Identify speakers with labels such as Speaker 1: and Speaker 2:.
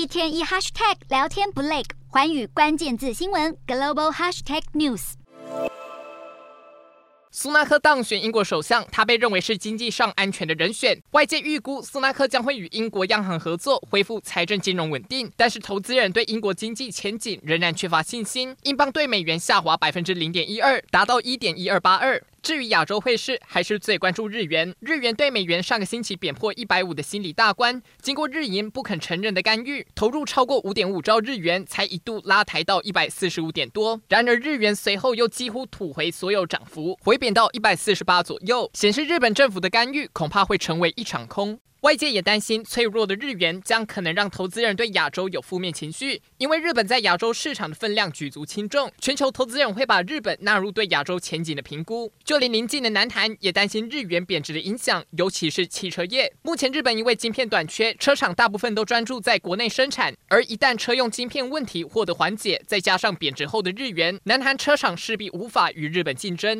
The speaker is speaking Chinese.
Speaker 1: 一天一 hashtag 聊天不累，寰宇关键字新闻 global hashtag news。
Speaker 2: 苏纳克当选英国首相，他被认为是经济上安全的人选。外界预估苏纳克将会与英国央行合作，恢复财政金融稳定。但是投资人对英国经济前景仍然缺乏信心，英镑兑美元下滑百分之零点一二，达到一点一二八二。至于亚洲汇市，还是最关注日元。日元兑美元上个星期贬破一百五的心理大关，经过日银不肯承认的干预，投入超过五点五兆日元，才一度拉抬到一百四十五点多。然而日元随后又几乎吐回所有涨幅，回贬到一百四十八左右，显示日本政府的干预恐怕会成为一场空。外界也担心脆弱的日元将可能让投资人对亚洲有负面情绪，因为日本在亚洲市场的分量举足轻重，全球投资人会把日本纳入对亚洲前景的评估。就连邻近的南韩也担心日元贬值的影响，尤其是汽车业。目前日本因为晶片短缺，车厂大部分都专注在国内生产，而一旦车用晶片问题获得缓解，再加上贬值后的日元，南韩车厂势必无法与日本竞争。